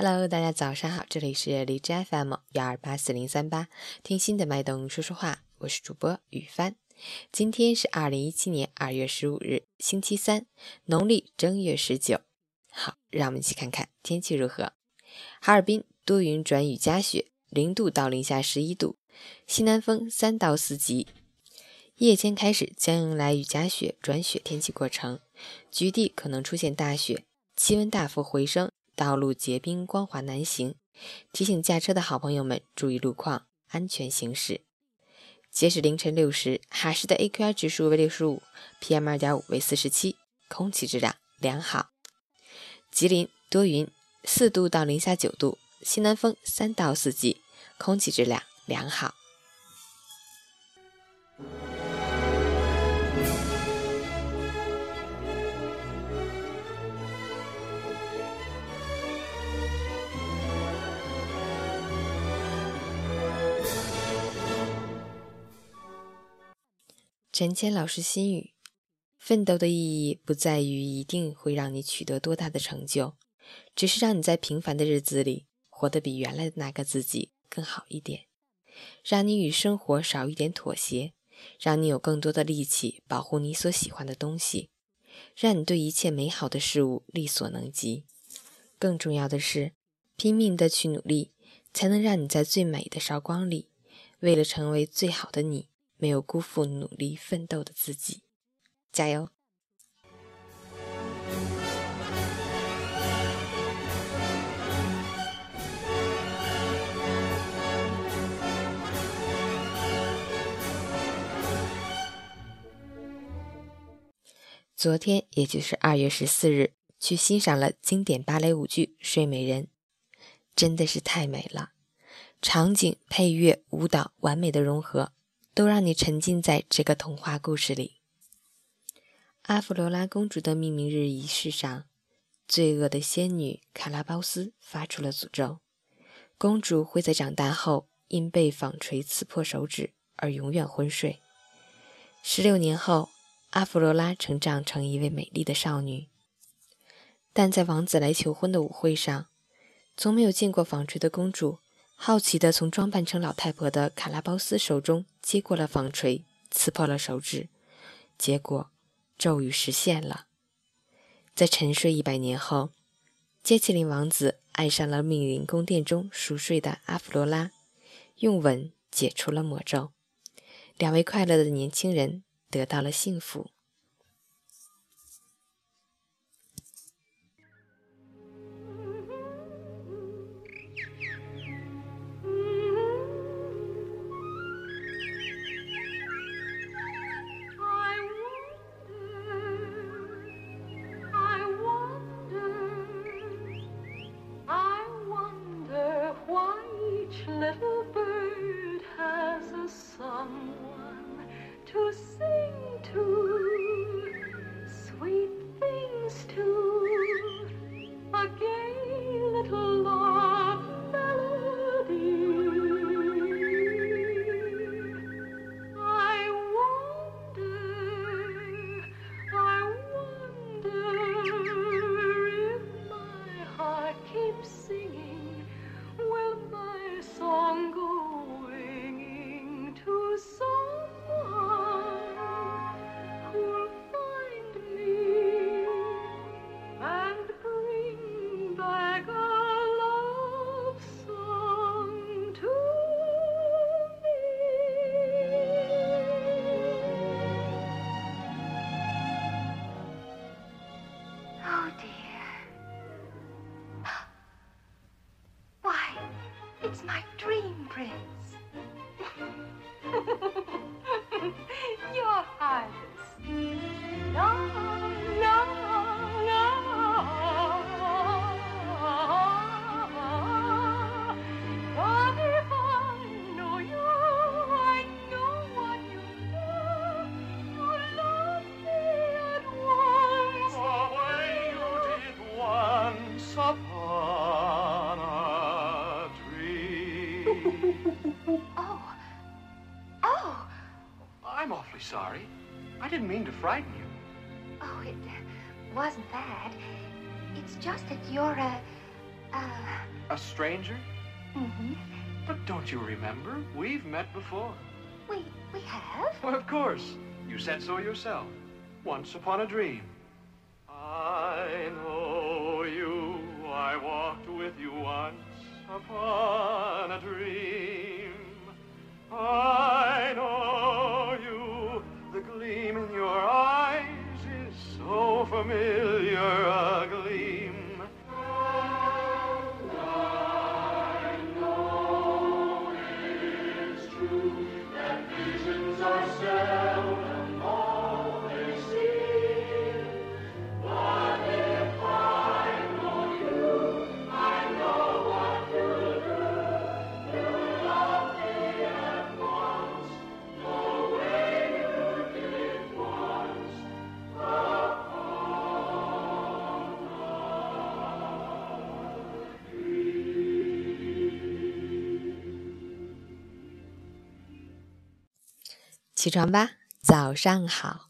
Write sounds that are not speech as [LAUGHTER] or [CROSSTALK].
Hello，大家早上好，这里是荔枝 FM 幺二八四零三八，听心的脉动说说话，我是主播雨帆。今天是二零一七年二月十五日，星期三，农历正月十九。好，让我们一起看看天气如何。哈尔滨多云转雨夹雪，零度到零下十一度，西南风三到四级。夜间开始将迎来雨夹雪转雪天气过程，局地可能出现大雪，气温大幅回升。道路结冰，光滑难行。提醒驾车的好朋友们注意路况，安全行驶。截止凌晨六时，哈市的 AQI 指数为六十五，PM 二点五为四十七，空气质量良好。吉林多云，四度到零下九度，西南风三到四级，空气质量良好。陈谦老师心语：奋斗的意义不在于一定会让你取得多大的成就，只是让你在平凡的日子里活得比原来的那个自己更好一点，让你与生活少一点妥协，让你有更多的力气保护你所喜欢的东西，让你对一切美好的事物力所能及。更重要的是，拼命的去努力，才能让你在最美的韶光里，为了成为最好的你。没有辜负努力奋斗的自己，加油！昨天，也就是二月十四日，去欣赏了经典芭蕾舞剧《睡美人》，真的是太美了，场景、配乐、舞蹈完美的融合。都让你沉浸在这个童话故事里。阿芙罗拉公主的命名日仪式上，罪恶的仙女卡拉包斯发出了诅咒：公主会在长大后因被纺锤刺破手指而永远昏睡。十六年后，阿芙罗拉成长成一位美丽的少女，但在王子来求婚的舞会上，从没有见过纺锤的公主。好奇地从装扮成老太婆的卡拉包斯手中接过了纺锤，刺破了手指。结果，咒语实现了。在沉睡一百年后，杰奇林王子爱上了密林宫殿中熟睡的阿弗罗拉，用吻解除了魔咒。两位快乐的年轻人得到了幸福。dear. [GASPS] Why, it's my dream prince. [LAUGHS] sorry. I didn't mean to frighten you. Oh, it uh, wasn't that. It's just that you're a Uh, A stranger? mm-hmm. But don't you remember? We've met before. We, we have? Well, of course. You said so yourself. Once upon a dream. I know you. I walked with you once upon gleam in your eyes is so familiar 起床吧，早上好。”